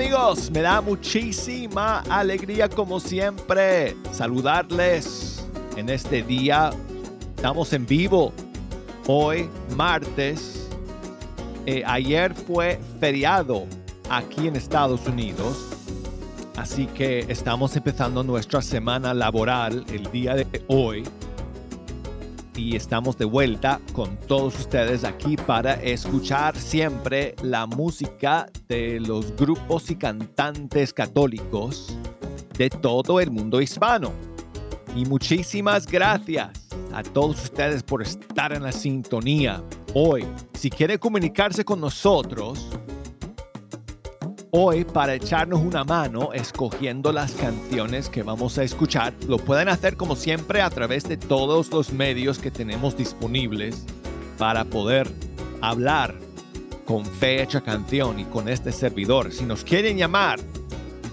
Amigos, me da muchísima alegría como siempre saludarles en este día. Estamos en vivo hoy, martes. Eh, ayer fue feriado aquí en Estados Unidos. Así que estamos empezando nuestra semana laboral el día de hoy y estamos de vuelta con todos ustedes aquí para escuchar siempre la música de los grupos y cantantes católicos de todo el mundo hispano. Y muchísimas gracias a todos ustedes por estar en la sintonía hoy. Si quiere comunicarse con nosotros, hoy para echarnos una mano escogiendo las canciones que vamos a escuchar. Lo pueden hacer como siempre a través de todos los medios que tenemos disponibles para poder hablar con fecha canción y con este servidor. Si nos quieren llamar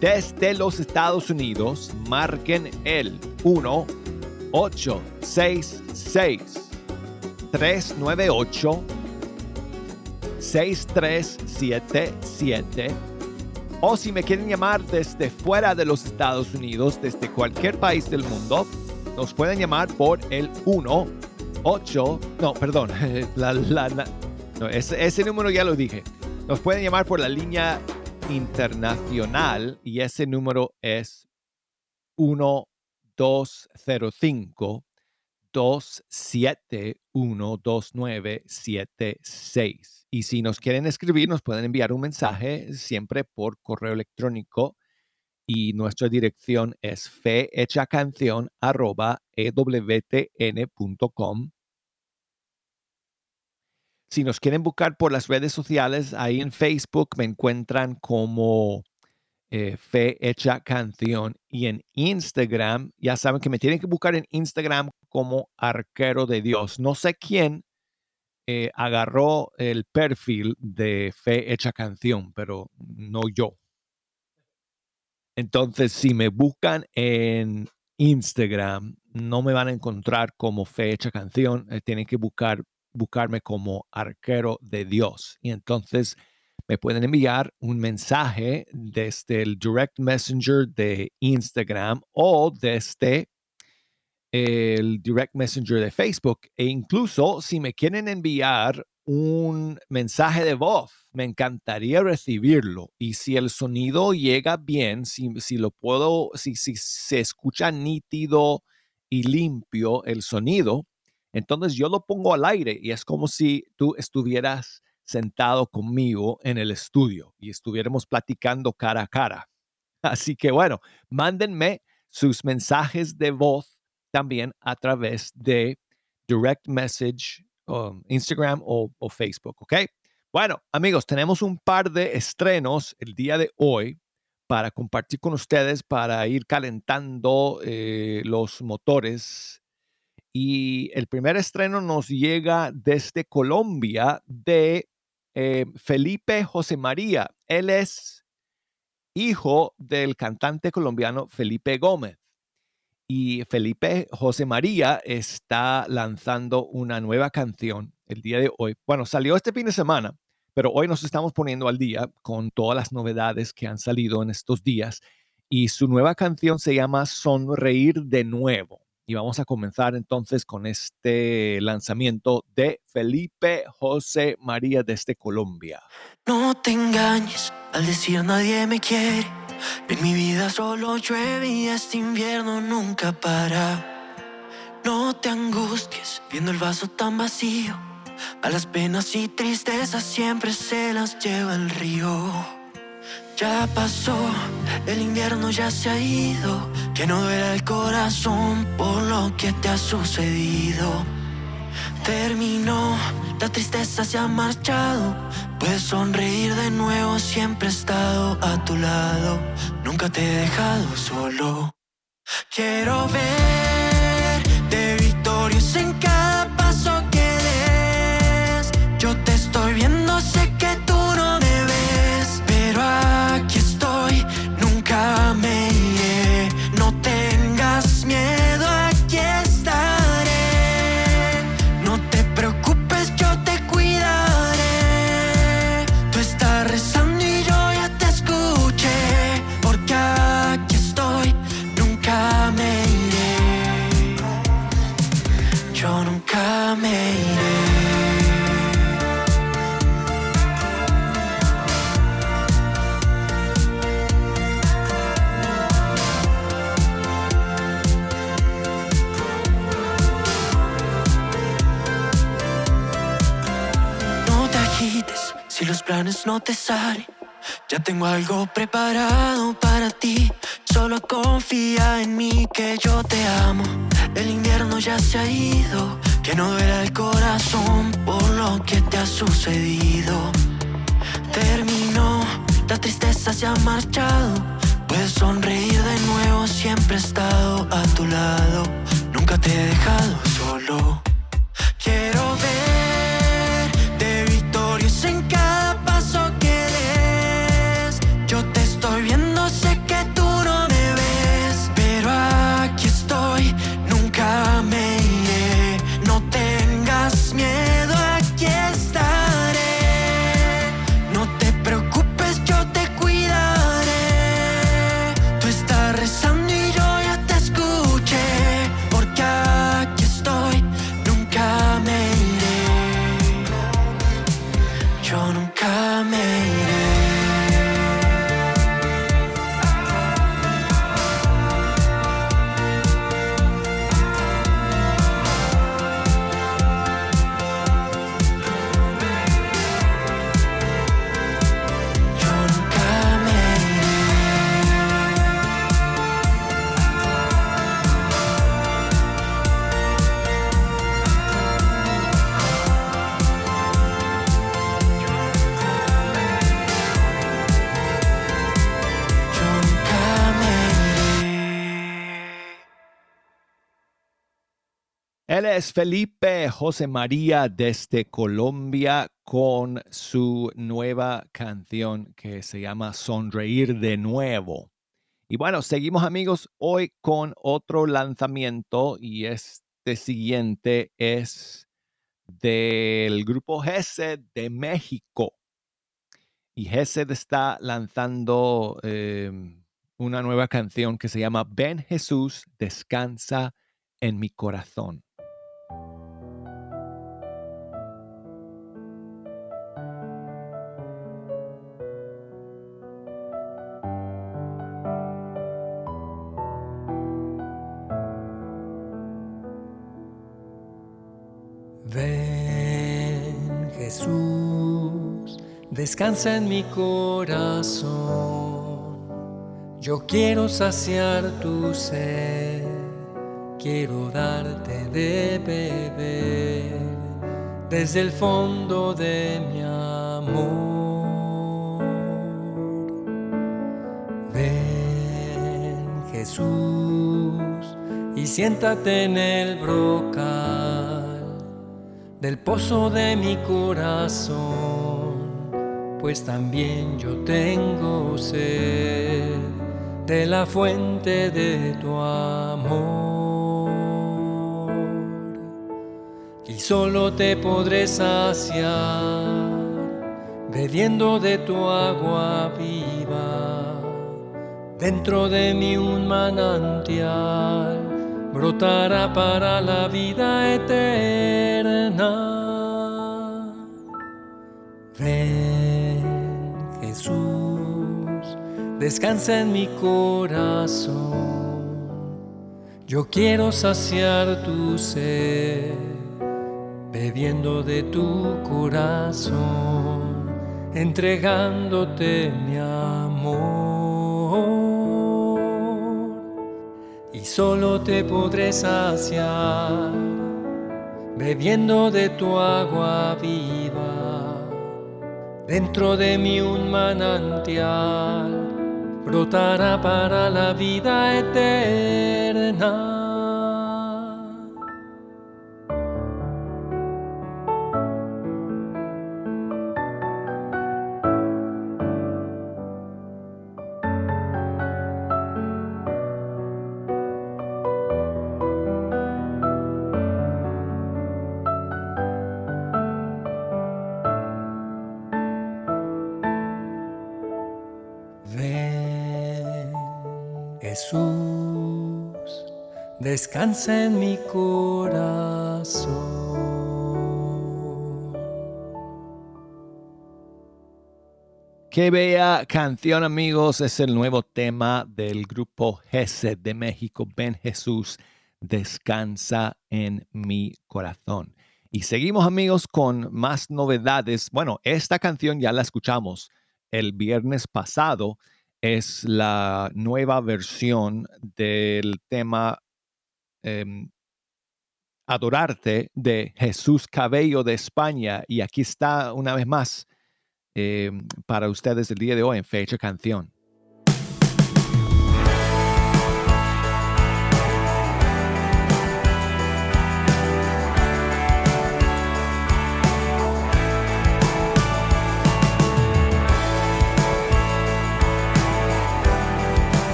desde los Estados Unidos, marquen el 1 866 398 6377 o si me quieren llamar desde fuera de los Estados Unidos, desde cualquier país del mundo, nos pueden llamar por el 1 8 no, perdón, ese, ese número ya lo dije. Nos pueden llamar por la línea internacional y ese número es 1205 271 2976. Y si nos quieren escribir, nos pueden enviar un mensaje siempre por correo electrónico y nuestra dirección es fehechacanción.ewtn.com. Si nos quieren buscar por las redes sociales, ahí en Facebook me encuentran como eh, Fe Hecha Canción y en Instagram, ya saben que me tienen que buscar en Instagram como Arquero de Dios. No sé quién eh, agarró el perfil de Fe Hecha Canción, pero no yo. Entonces, si me buscan en Instagram, no me van a encontrar como Fe Hecha Canción, eh, tienen que buscar, buscarme como arquero de Dios. Y entonces me pueden enviar un mensaje desde el direct messenger de Instagram o desde el direct messenger de Facebook e incluso si me quieren enviar un mensaje de voz, me encantaría recibirlo. Y si el sonido llega bien, si, si lo puedo, si, si se escucha nítido y limpio el sonido, entonces yo lo pongo al aire y es como si tú estuvieras sentado conmigo en el estudio y estuviéramos platicando cara a cara. Así que bueno, mándenme sus mensajes de voz también a través de direct message, um, Instagram o, Facebook, ¿ok? Bueno, amigos, tenemos un par de estrenos el día de hoy para compartir con ustedes, para ir calentando eh, los motores. Y el primer estreno nos llega desde Colombia de eh, Felipe José María. Él es hijo del cantante colombiano Felipe Gómez. Y Felipe José María está lanzando una nueva canción el día de hoy. Bueno, salió este fin de semana, pero hoy nos estamos poniendo al día con todas las novedades que han salido en estos días. Y su nueva canción se llama Sonreír de nuevo. Y vamos a comenzar entonces con este lanzamiento de Felipe José María desde Colombia. No te engañes al decir nadie me quiere en mi vida solo llueve y este invierno nunca para. No te angusties viendo el vaso tan vacío. A las penas y tristezas siempre se las lleva el río. Ya pasó, el invierno ya se ha ido. Que no duela el corazón por lo que te ha sucedido. Terminó, la tristeza se ha marchado. Puedes sonreír de nuevo, siempre he estado a tu lado. Nunca te he dejado solo. Quiero ver de victorios en cada no te salen. Ya tengo algo preparado para ti. Solo confía en mí que yo te amo. El invierno ya se ha ido. Que no duela el corazón por lo que te ha sucedido. Terminó, la tristeza se ha marchado. Puedes sonreír de nuevo, siempre he estado a tu lado. Nunca te he dejado solo. Quiero Es Felipe José María desde Colombia con su nueva canción que se llama Sonreír de nuevo. Y bueno, seguimos amigos hoy con otro lanzamiento y este siguiente es del grupo GESED de México. Y GESED está lanzando eh, una nueva canción que se llama Ven Jesús, descansa en mi corazón. Descansa en mi corazón. Yo quiero saciar tu sed, quiero darte de beber desde el fondo de mi amor. Ven Jesús y siéntate en el brocal del pozo de mi corazón, pues también yo tengo sed de la fuente de tu amor. Y solo te podré saciar bebiendo de tu agua viva. Dentro de mí un manantial brotará para la vida eterna. Ven descansa en mi corazón. Yo quiero saciar tu sed, bebiendo de tu corazón, entregándote mi amor y solo te podré saciar bebiendo de tu agua viva. Dentro de mí un manantial brotará para la vida eterna. Descansa en mi corazón. Qué bella canción amigos, es el nuevo tema del grupo GESED de México, Ven Jesús, descansa en mi corazón. Y seguimos amigos con más novedades. Bueno, esta canción ya la escuchamos el viernes pasado, es la nueva versión del tema Em, adorarte de Jesús Cabello de España. Y aquí está una vez más em, para ustedes el día de hoy en Fecha Canción.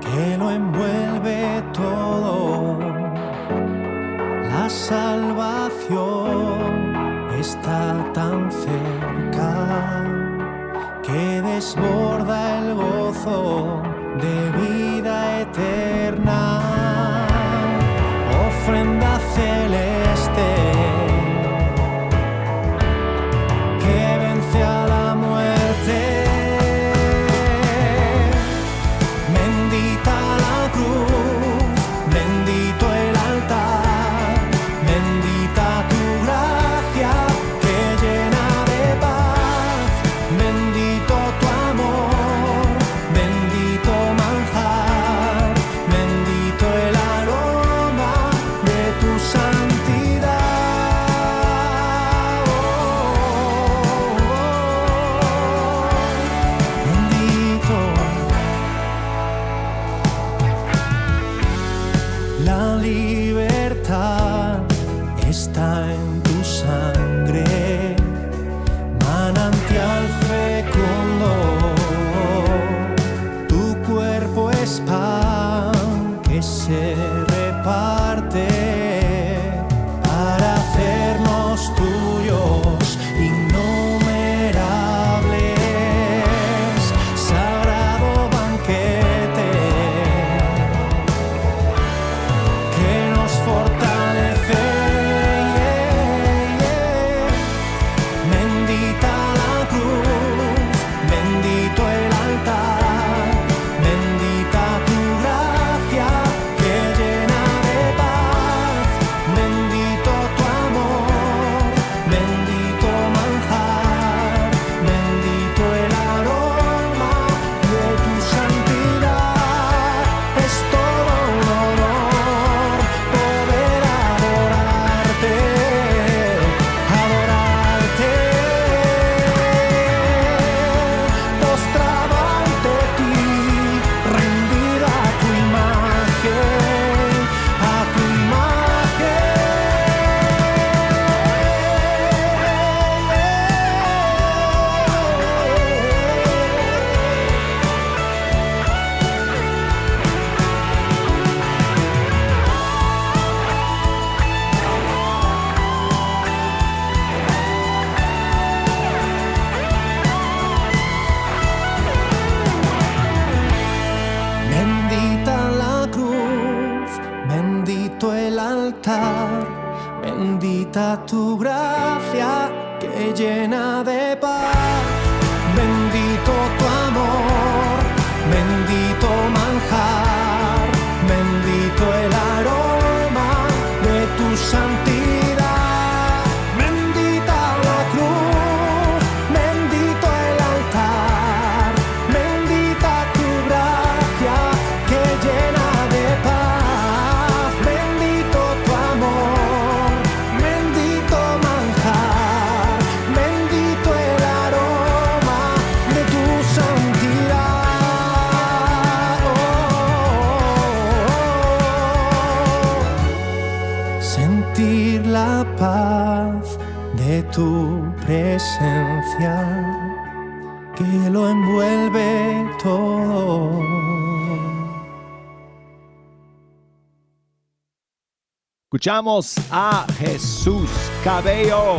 Que lo envuelve todo. La salvación está tan cerca la paz de tu presencia que lo envuelve todo. Escuchamos a Jesús Cabello.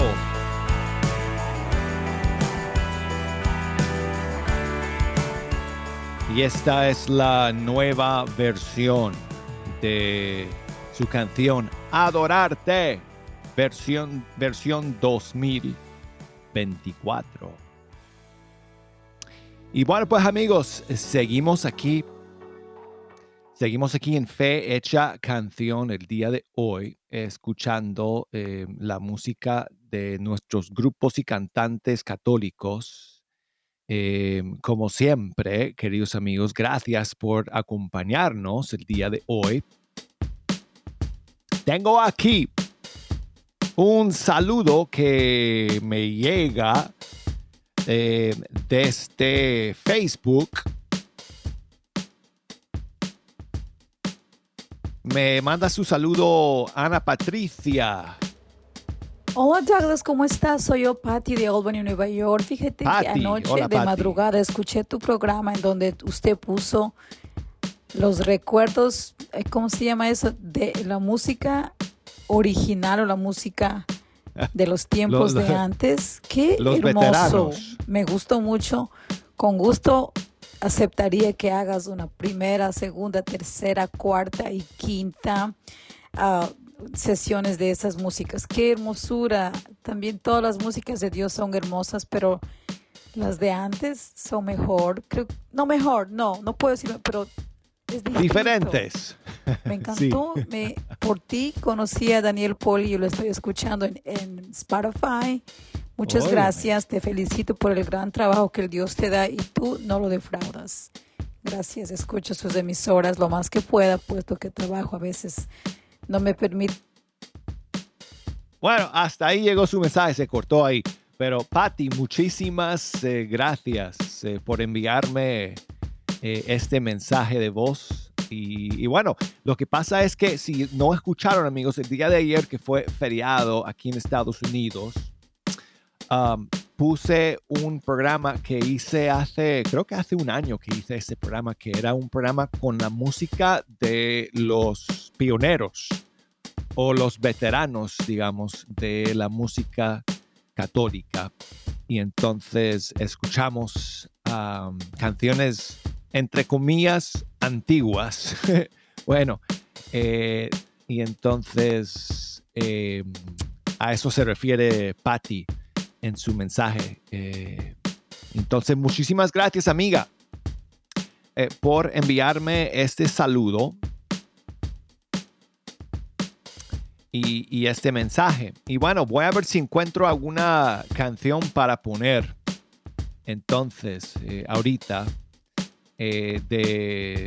Y esta es la nueva versión de su canción Adorarte, versión, versión 2024. Y bueno, pues amigos, seguimos aquí. Seguimos aquí en Fe Hecha Canción el día de hoy, escuchando eh, la música de nuestros grupos y cantantes católicos. Eh, como siempre, queridos amigos, gracias por acompañarnos el día de hoy. Tengo aquí un saludo que me llega eh, desde Facebook. Me manda su saludo Ana Patricia. Hola Douglas, ¿cómo estás? Soy yo, Patty de Albany, Nueva York. Fíjate que anoche de madrugada escuché tu programa en donde usted puso los recuerdos, eh, ¿cómo se llama eso? De la música original o la música de los tiempos de antes. Qué hermoso. Me gustó mucho. Con gusto aceptaría que hagas una primera, segunda, tercera, cuarta y quinta ah, sesiones de esas músicas. Qué hermosura. También todas las músicas de Dios son hermosas, pero las de antes son mejor. Creo, no mejor, no, no puedo decirlo, pero Diferentes. Me encantó. Me, por ti conocí a Daniel Poli y lo estoy escuchando en, Spotify. Muchas gracias. Te felicito por el gran trabajo que el Dios te da y tú no lo defraudas. Gracias. Escucho sus emisoras lo más que pueda, puesto que trabajo a veces no me permite. Bueno, hasta ahí llegó su mensaje, se cortó ahí. Pero Patti, muchísimas eh, gracias eh, por enviarme eh, este mensaje de voz. Y, bueno, lo que pasa es que si no escucharon amigos, el día de ayer que fue feriado aquí en Estados Unidos, puse un programa que hice hace, creo que hace un año que hice ese programa, que era un programa con la música de los pioneros o los veteranos, digamos, de la música católica. Y entonces escuchamos canciones entre comillas, antiguas. bueno, eh, y entonces eh, a eso se refiere Patty en su mensaje. Eh, entonces, muchísimas gracias, amiga, por enviarme este saludo y, y, este mensaje. Y bueno, voy a ver si encuentro alguna canción para poner. Entonces, ahorita eh,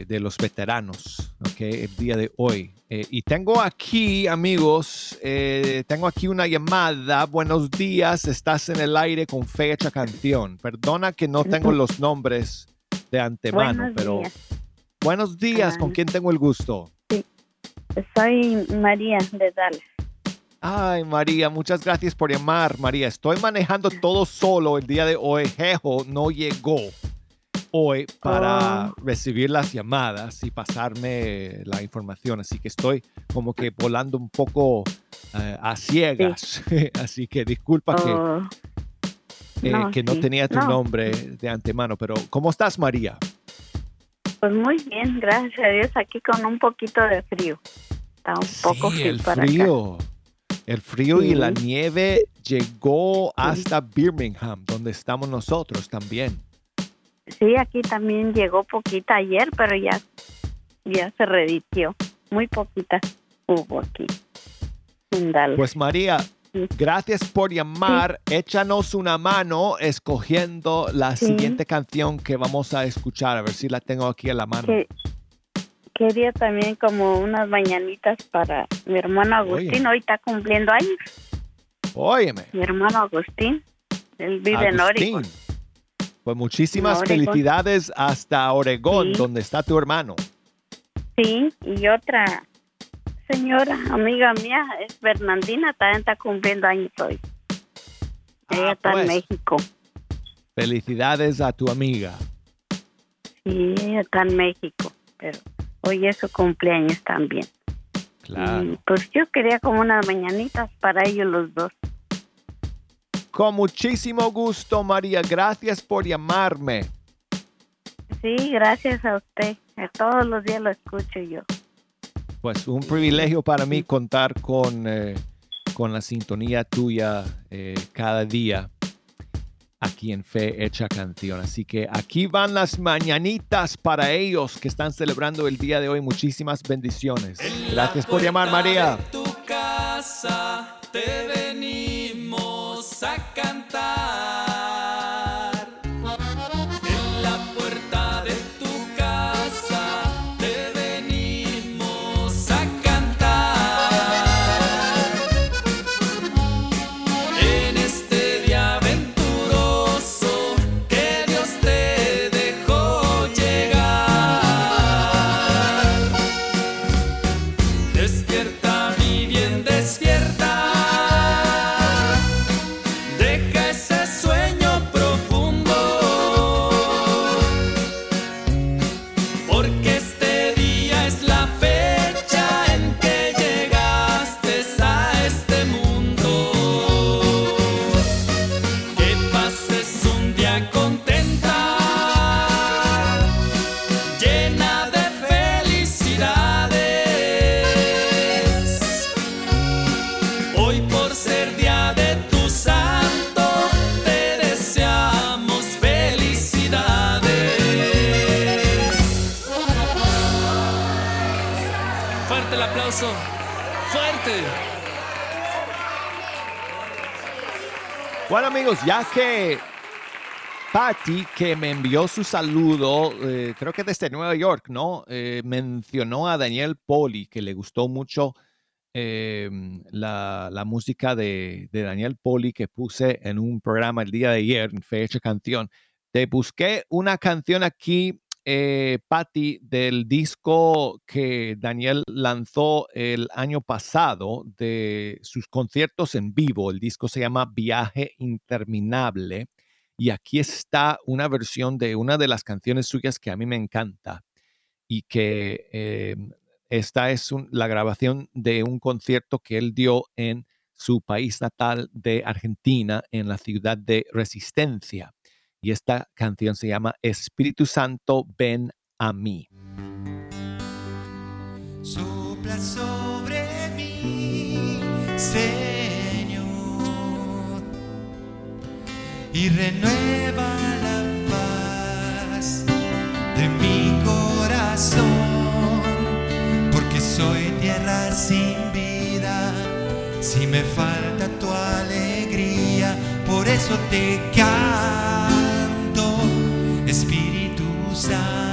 de, los veteranos, okay, el día de hoy. Eh, y tengo aquí, amigos, eh, tengo aquí una llamada. Buenos días, estás en el aire con fecha canción. Perdona que no tengo los nombres de antemano, pero... Buenos días, ¿con ah. quién tengo el gusto? Sí, soy María de Dallas. Ay, María, muchas gracias por llamar, María. Estoy manejando todo solo el día de hoy. Jejo no llegó hoy para oh. recibir las llamadas y pasarme la información. Así que estoy como que volando un poco eh, a ciegas. Así que disculpa que, oh. eh, no, que no tenía tu nombre de antemano. Pero ¿cómo estás, María? Pues muy bien, gracias a Dios. Aquí con un poquito de frío. Está un poco frío el frío. El frío y la nieve llegó hasta Birmingham, donde estamos nosotros también. Sí, aquí también llegó poquita ayer, pero ya, ya se reditió. Muy poquita hubo aquí. Pues María, gracias por llamar. Échanos una mano escogiendo la siguiente canción que vamos a escuchar. A ver si la tengo aquí a la mano. quería también como unas mañanitas para mi hermano Agustín. Hoy está cumpliendo años. Óyeme. Mi hermano Agustín. Él vive en Oregon. Pues muchísimas felicidades hasta Oregón, donde está tu hermano. Sí, y otra señora, amiga mía, es Fernandina, también está cumpliendo años hoy. Ella ah, está en pues. México. Felicidades a tu amiga. Sí, ella está en México, pero hoy es su cumpleaños también. Claro. pues yo quería como unas mañanitas para ellos los dos. Con muchísimo gusto, María. Gracias por llamarme. Sí, gracias a usted. Todos los días lo escucho yo. Pues un privilegio para mí contar con, eh, con la sintonía tuya eh, cada día aquí en Fe Hecha Canción. Así que aquí van las mañanitas para ellos que están celebrando el día de hoy. Muchísimas bendiciones. Gracias por llamar, María. tu casa te Bueno amigos, ya que Patty, que me envió su saludo, eh, creo que desde Nueva York, ¿no? Eh, mencionó a Daniel Poli, que le gustó mucho em, la, música de, de, Daniel Poli que puse en un programa el día de ayer, en Fecha Canción. Te busqué una canción aquí eh, Patty, del disco que Daniel lanzó el año pasado de sus conciertos en vivo. El disco se llama Viaje Interminable. Y aquí está una versión de una de las canciones suyas que a mí me encanta y que eh, esta es la grabación de un concierto que él dio en su país natal de Argentina, en la ciudad de Resistencia y esta canción se llama Espíritu Santo, ven a mí. Sopla sobre mí, Señor, y renueva la paz de mi corazón, porque soy tierra sin vida, si me falta tu alegría, por eso te canto. Espíritu Santo,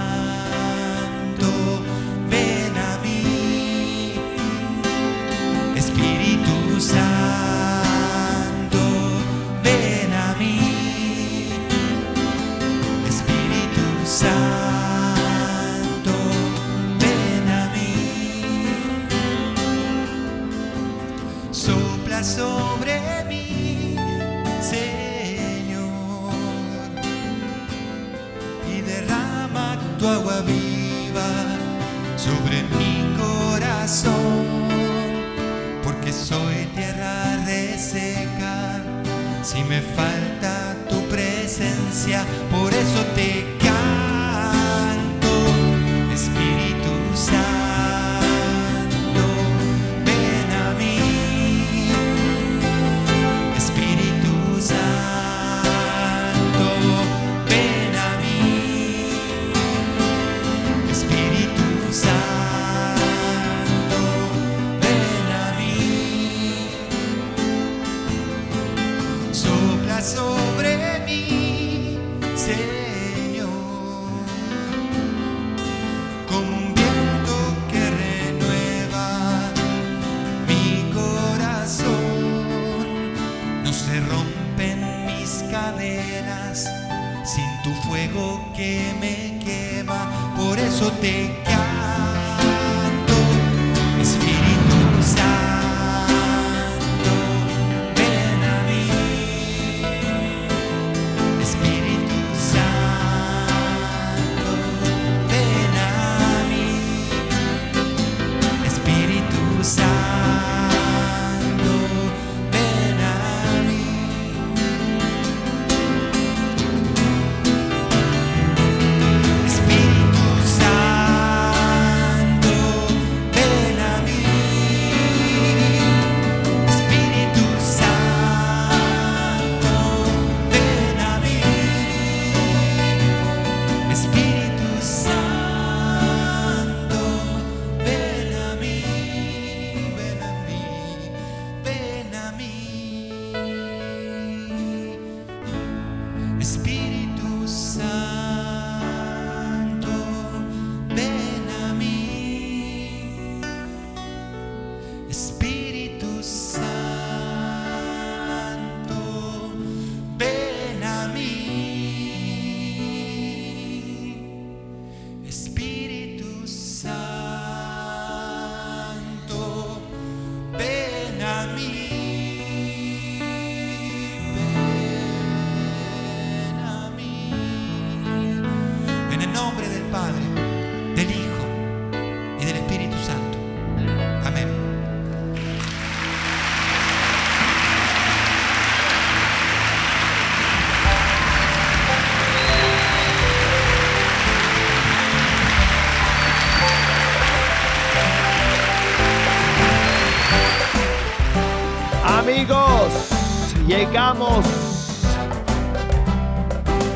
llegamos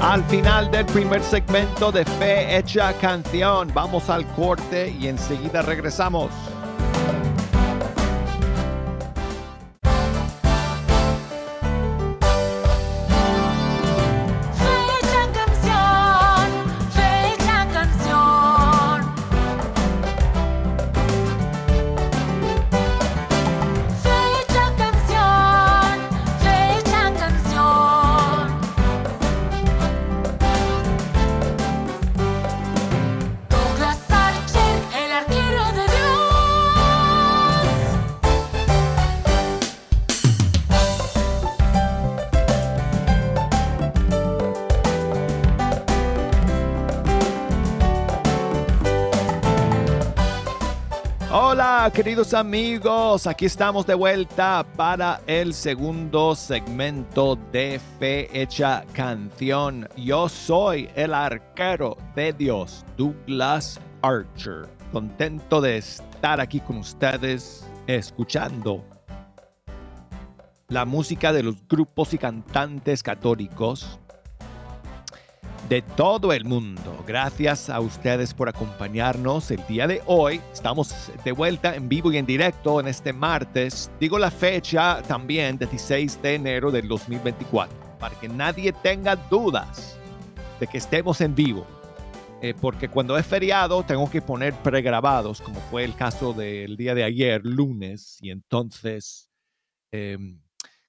al final del primer segmento de Fe Hecha Canción. Vamos al corte y enseguida regresamos. Queridos amigos, aquí estamos de vuelta para el segundo segmento de Fe Hecha Canción. Yo soy el arquero de Dios, Douglas Archer. Contento de estar aquí con ustedes escuchando la música de los grupos y cantantes católicos de todo el mundo. Gracias a ustedes por acompañarnos el día de hoy. Estamos de vuelta en vivo y en directo en este martes. Digo la fecha también, 16 de enero del 2024, para que nadie tenga dudas de que estemos en vivo. Eh, porque cuando es feriado tengo que poner pregrabados, como fue el caso del día de ayer, lunes, y entonces... Em,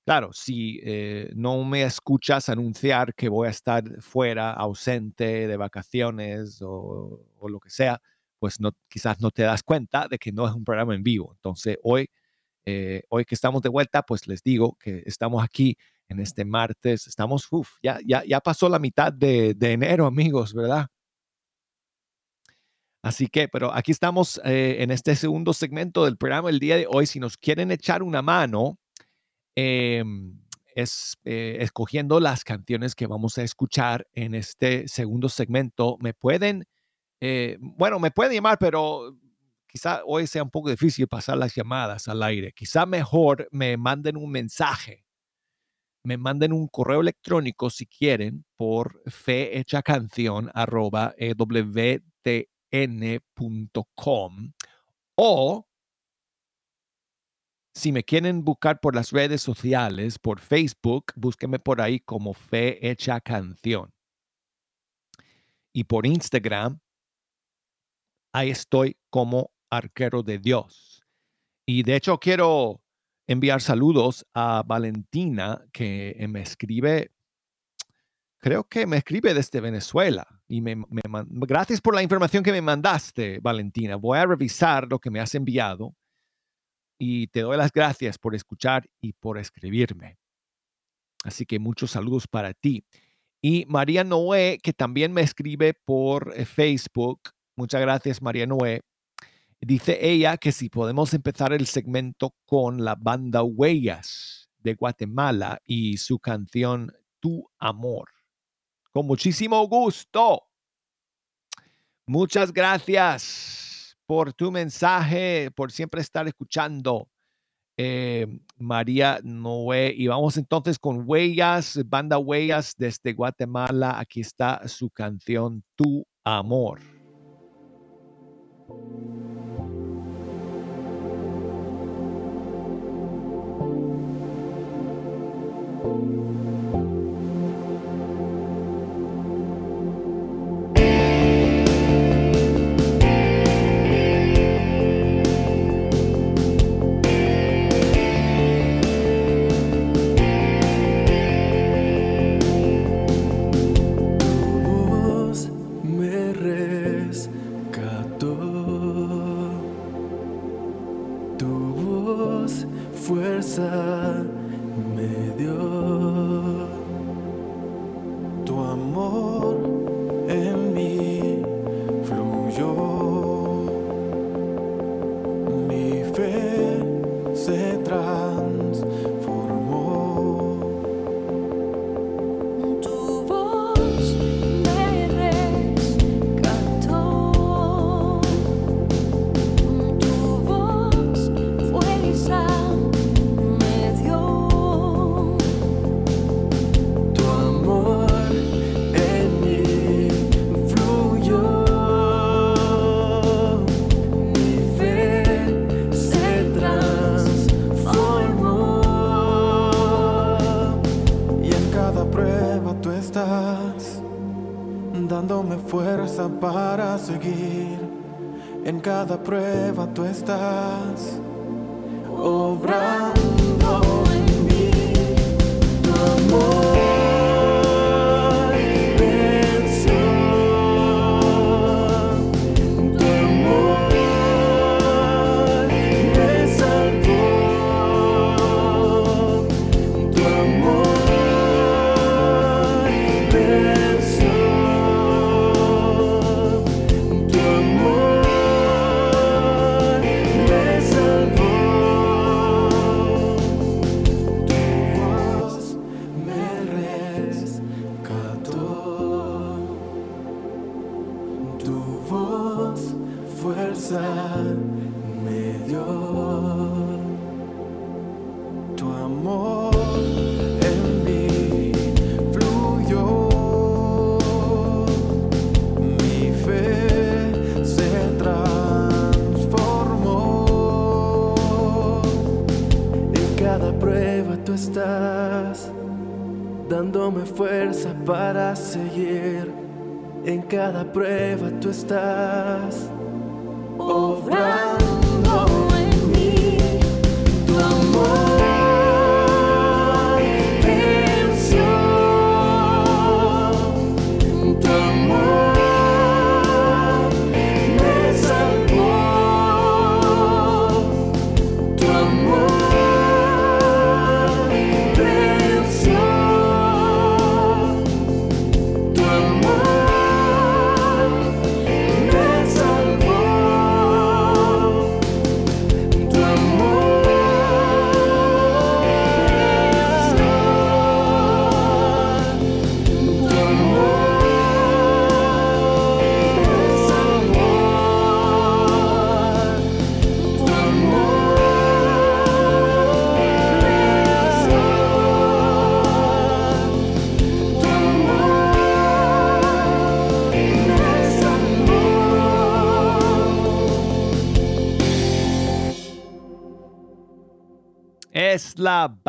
Claro, si eh, no me escuchas anunciar que voy a estar fuera, ausente, de vacaciones o, lo que sea, pues no, quizás no te das cuenta de que no es un programa en vivo. Entonces, hoy, eh, hoy que estamos de vuelta, pues les digo que estamos aquí en este martes. Estamos, uff, ya, ya, ya pasó la mitad de, enero, amigos, ¿verdad? Así que, pero aquí estamos eh, en este segundo segmento del programa el día de hoy. Si nos quieren echar una mano, Em, es, eh, escogiendo las canciones que vamos a escuchar en este segundo segmento. Me pueden, eh, bueno, me pueden llamar, pero quizá hoy sea un poco difícil pasar las llamadas al aire. Quizá mejor me manden un mensaje, me manden un correo electrónico si quieren por fehechacanción.com o si me quieren buscar por las redes sociales, por Facebook, búsquenme por ahí como Fe Hecha Canción. Y por Instagram, ahí estoy como arquero de Dios. Y de hecho quiero enviar saludos a Valentina que me escribe, creo que me escribe desde Venezuela. Y me, gracias por la información que me mandaste, Valentina. Voy a revisar lo que me has enviado y te doy las gracias por escuchar y por escribirme. Así que muchos saludos para ti. Y María Noé, que también me escribe por eh, Facebook. Muchas gracias, María Noé. Dice ella que si podemos empezar el segmento con la banda Huellas de Guatemala y su canción Tu Amor. Con muchísimo gusto. Muchas gracias por tu mensaje, por siempre estar escuchando. Eh, María Noé. Y vamos entonces con Huellas, banda Huellas desde Guatemala. Aquí está su canción Tu Amor. yourself. Para seguir. En cada prueba tú estás obrando prueba tú estás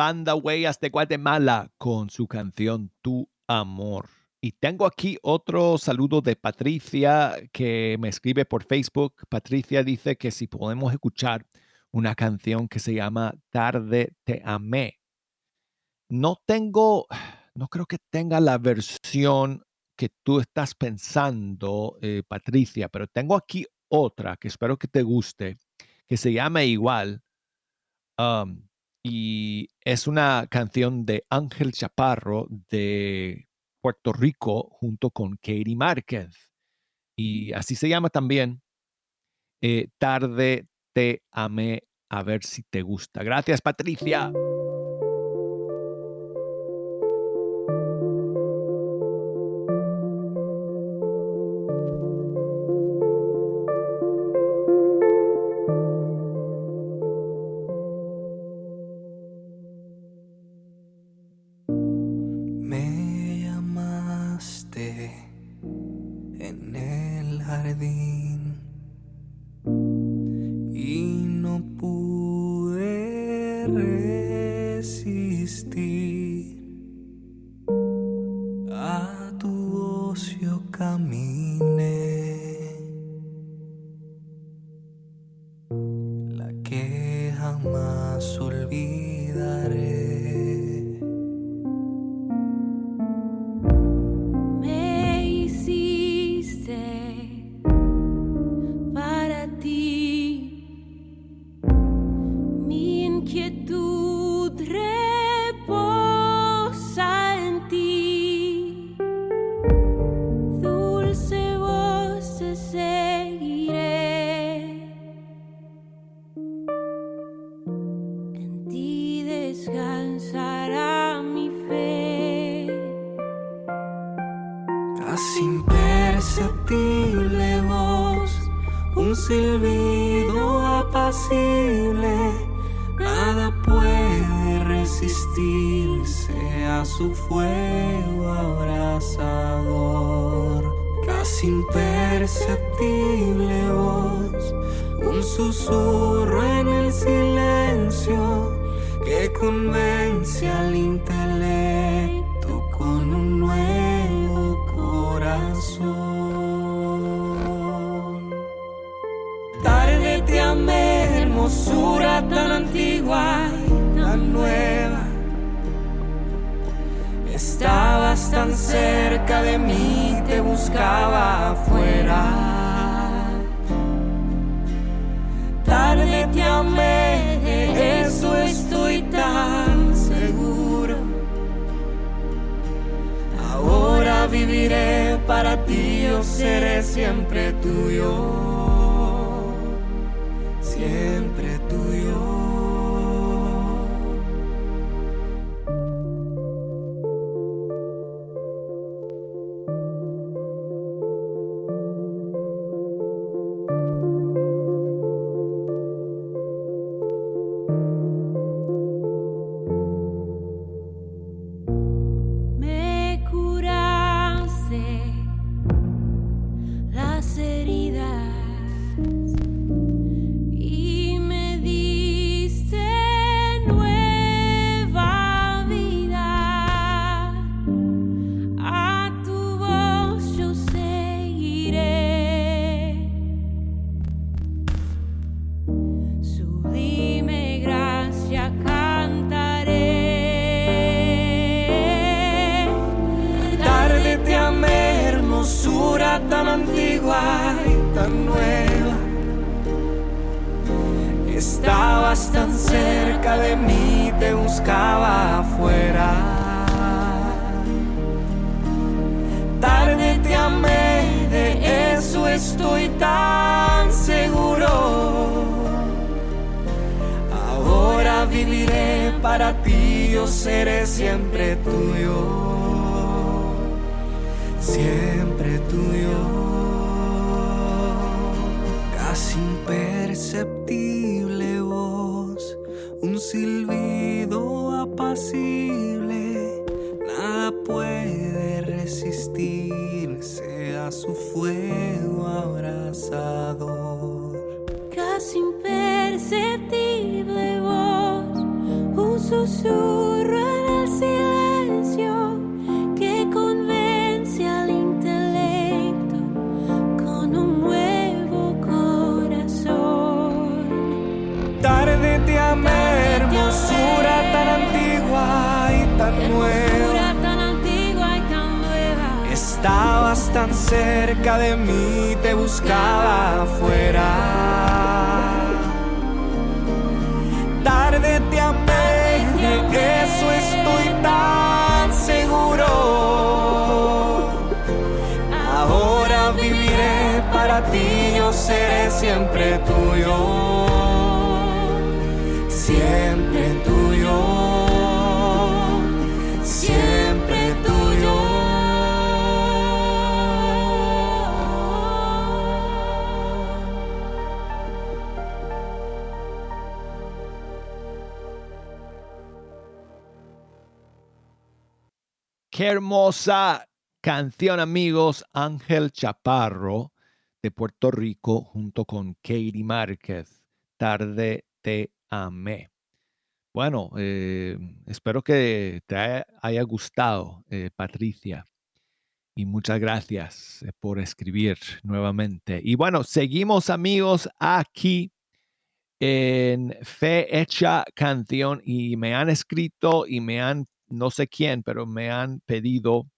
banda Huellas de Guatemala con su canción Tu Amor. Y tengo aquí otro saludo de Patricia que me escribe por Facebook. Patricia dice que si podemos escuchar una canción que se llama Tarde Te Amé. No tengo, no creo que tenga la versión que tú estás pensando, eh, Patricia, pero tengo aquí otra que espero que te guste, que se llama igual. Um, y es una canción de Ángel Chaparro de Puerto Rico junto con Katie Márquez. Y así se llama también. Eh, tarde te amé, a ver si te gusta. Gracias, Patricia. Inquietud cerca de mí, te buscaba afuera. Tarde te amé, de eso estoy tan seguro. Ahora viviré para ti, yo seré siempre tuyo. Siempre. tuyo, siempre tuyo, casi imperceptible voz, un silbido apacible, nada puede resistirse a su fuego abrasador, casi imperceptible voz, un susurro. Hermosura tan antigua y tan nueva. Estabas tan cerca de mí, te buscaba afuera. Tarde te amé, de eso estoy tan seguro. Ahora viviré para ti, yo seré siempre tuyo. Qué hermosa canción, amigos. Ángel Chaparro de Puerto Rico junto con Katie Márquez. Tarde te amé. Bueno, eh, espero que te haya gustado, eh, Patricia. Y muchas gracias eh, por escribir nuevamente. Y bueno, seguimos amigos aquí en Fe Hecha Canción y me han escrito y me han no sé quién, pero me han pedido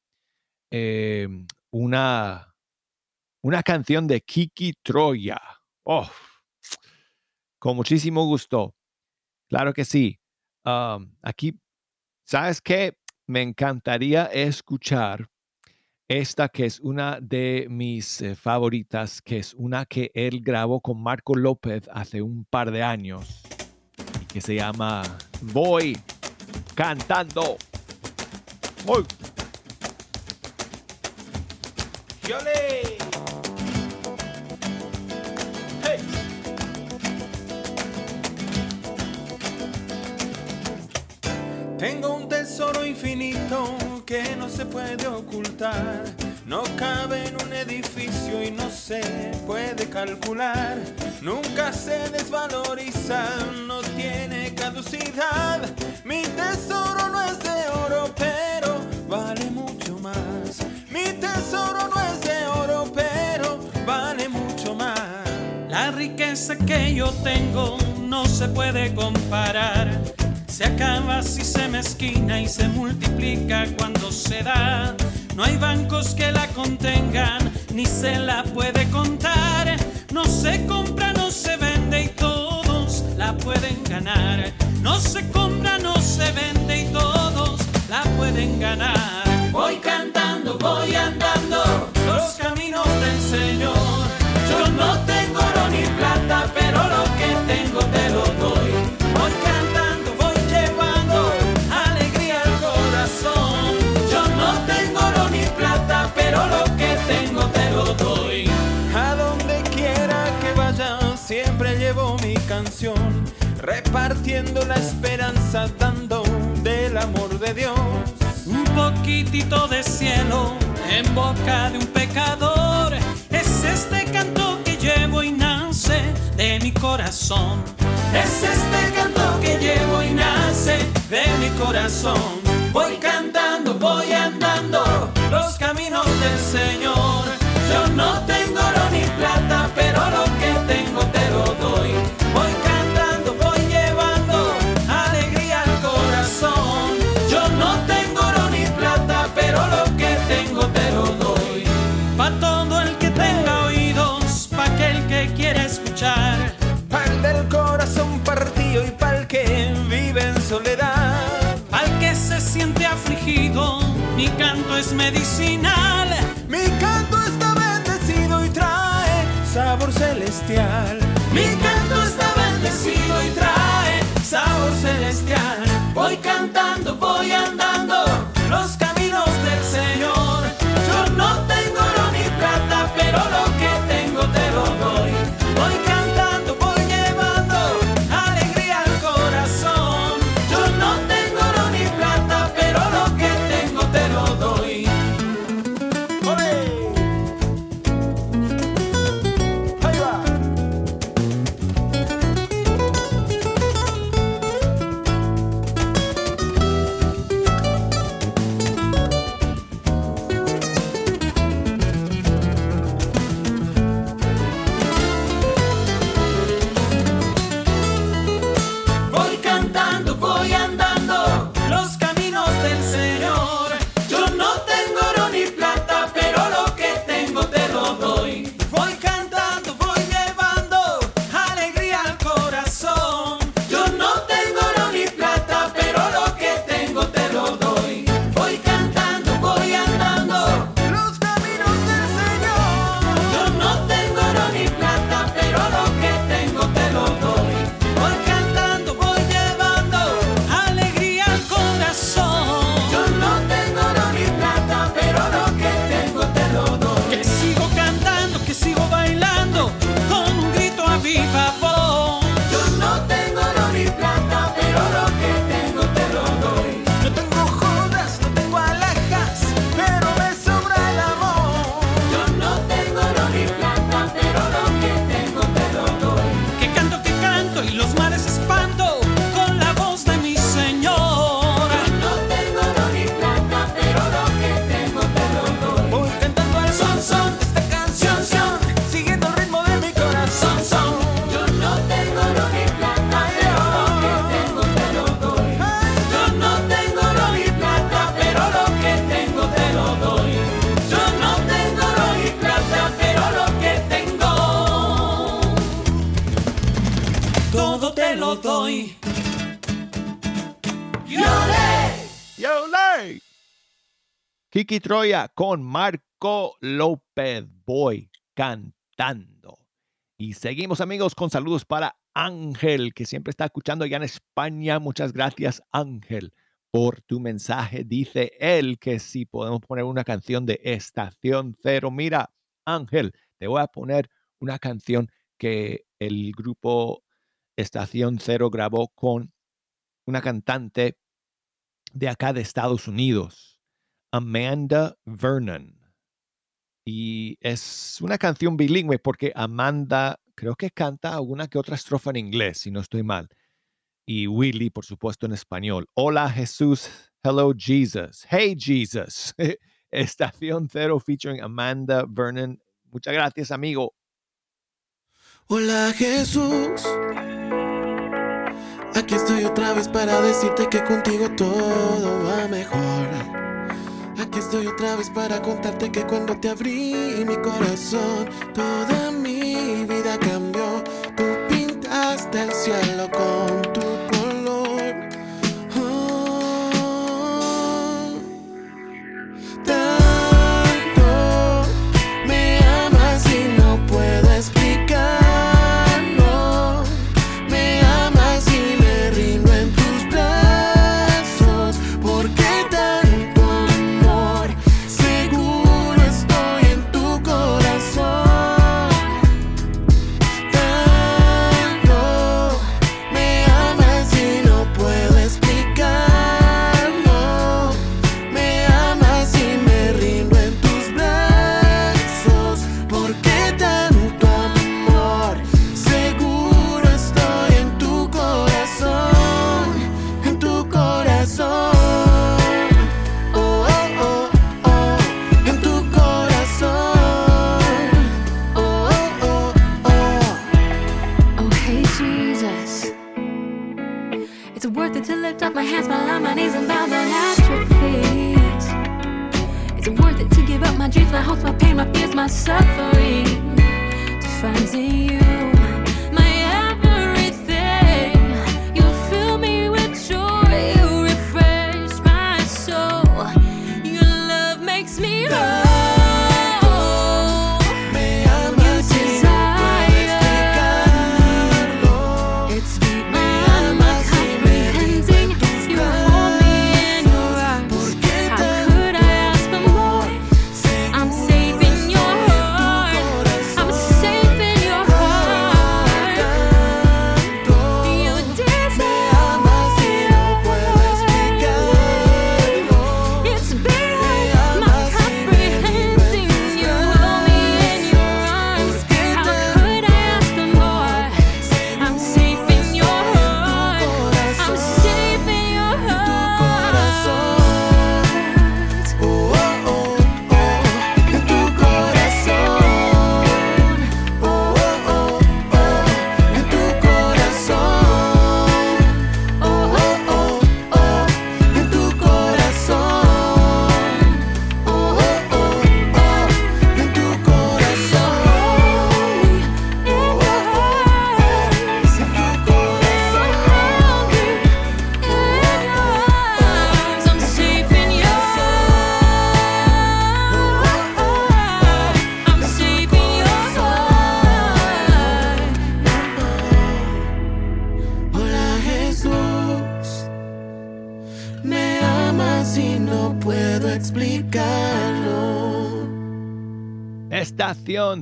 em, una, una canción de Kiki Troya. Oh, con muchísimo gusto. Claro que sí. aquí, ¿sabes qué? Me encantaría escuchar esta que es una de mis eh, favoritas, que es una que él grabó con Marco López hace un par de años, que se llama Voy cantando. Voy. Tengo un tesoro infinito que no se puede ocultar. No cabe en un edificio y no se puede calcular. Nunca se desvaloriza, no Mi tesoro no es de oro, pero vale mucho más. Mi tesoro no es de oro, pero vale mucho más. La riqueza que yo tengo no se puede comparar se acaba si se mezquina y se multiplica cuando se da. No hay bancos que la contengan, ni se la puede contar. No se compra, no se vende y todos la pueden ganar. No se repartiendo la esperanza, dando del amor de Dios. Un poquitito de cielo en boca de un pecador. Es este canto que llevo y nace de mi corazón. Es este canto que llevo y nace de mi corazón. Voy cantando, voy andando los caminos del Señor. Kiki Troya con Marco López. Voy cantando. Y seguimos amigos con saludos para Ángel, que siempre está escuchando allá en España. Muchas gracias Ángel por tu mensaje. Dice él que si podemos poner una canción de Estación Cero. Mira, Ángel, te voy a poner una canción que el grupo Estación Cero grabó con una cantante de acá de Estados Unidos, Amanda Vernon. Y es una canción bilingüe porque Amanda creo que canta alguna que otra estrofa en inglés, si no estoy mal. Y Willy, por supuesto, en español. Hola Jesús, hello Jesus, hey Jesus. Estación Cero featuring Amanda Vernon. Muchas gracias, amigo. Hola Jesús. Aquí estoy otra vez para decirte que contigo todo va mejor. Aquí estoy otra vez para contarte que cuando te abrí mi corazón, toda mi vida cambió. Tú pintaste el cielo con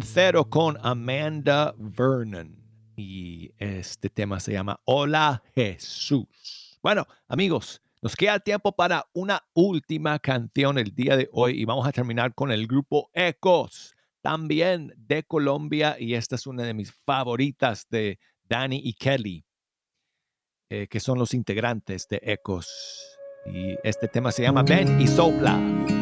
Cero con Amanda Vernon. Y este tema se llama Hola Jesús. Bueno, amigos, nos queda tiempo para una última canción el día de hoy y vamos a terminar con el grupo Ecos, también de Colombia. Y esta es una de mis favoritas de Danny y Kelly, eh, que son los integrantes de Ecos. Y este tema se llama Ven y Sopla.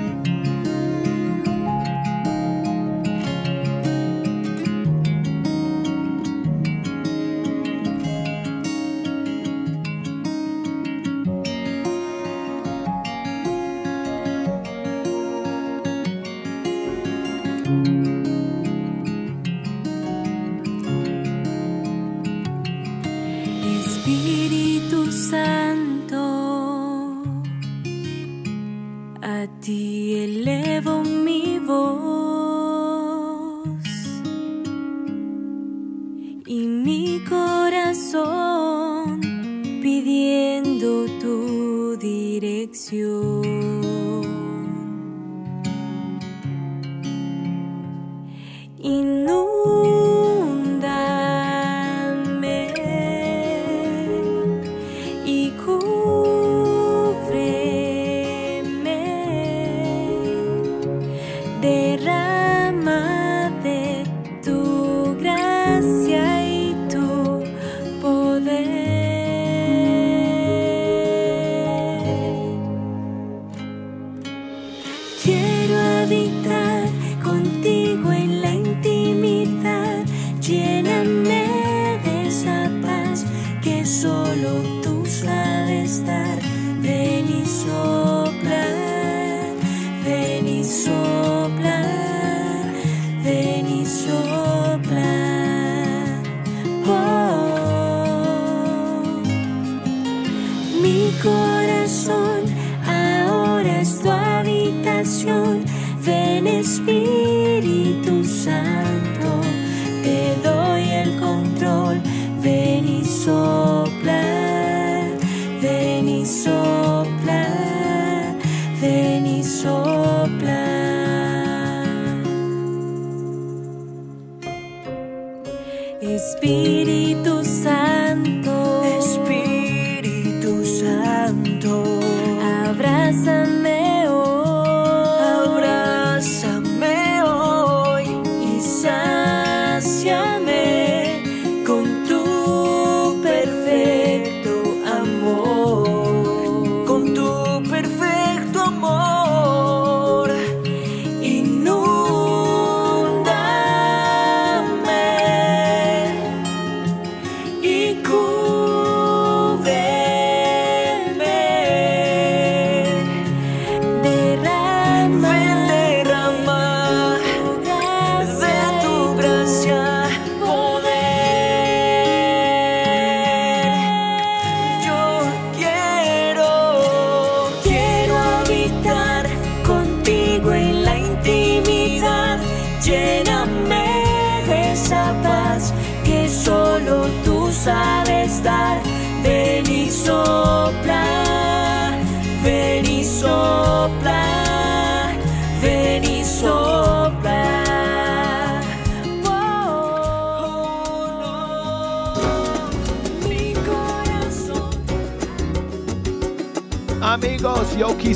Yo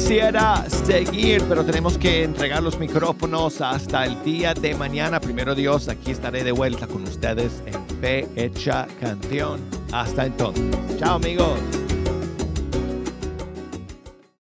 quisiera seguir, pero tenemos que entregar los micrófonos hasta el día de mañana. Primero Dios, aquí estaré de vuelta con ustedes en Fe Hecha Canción. Hasta entonces. Chao amigos.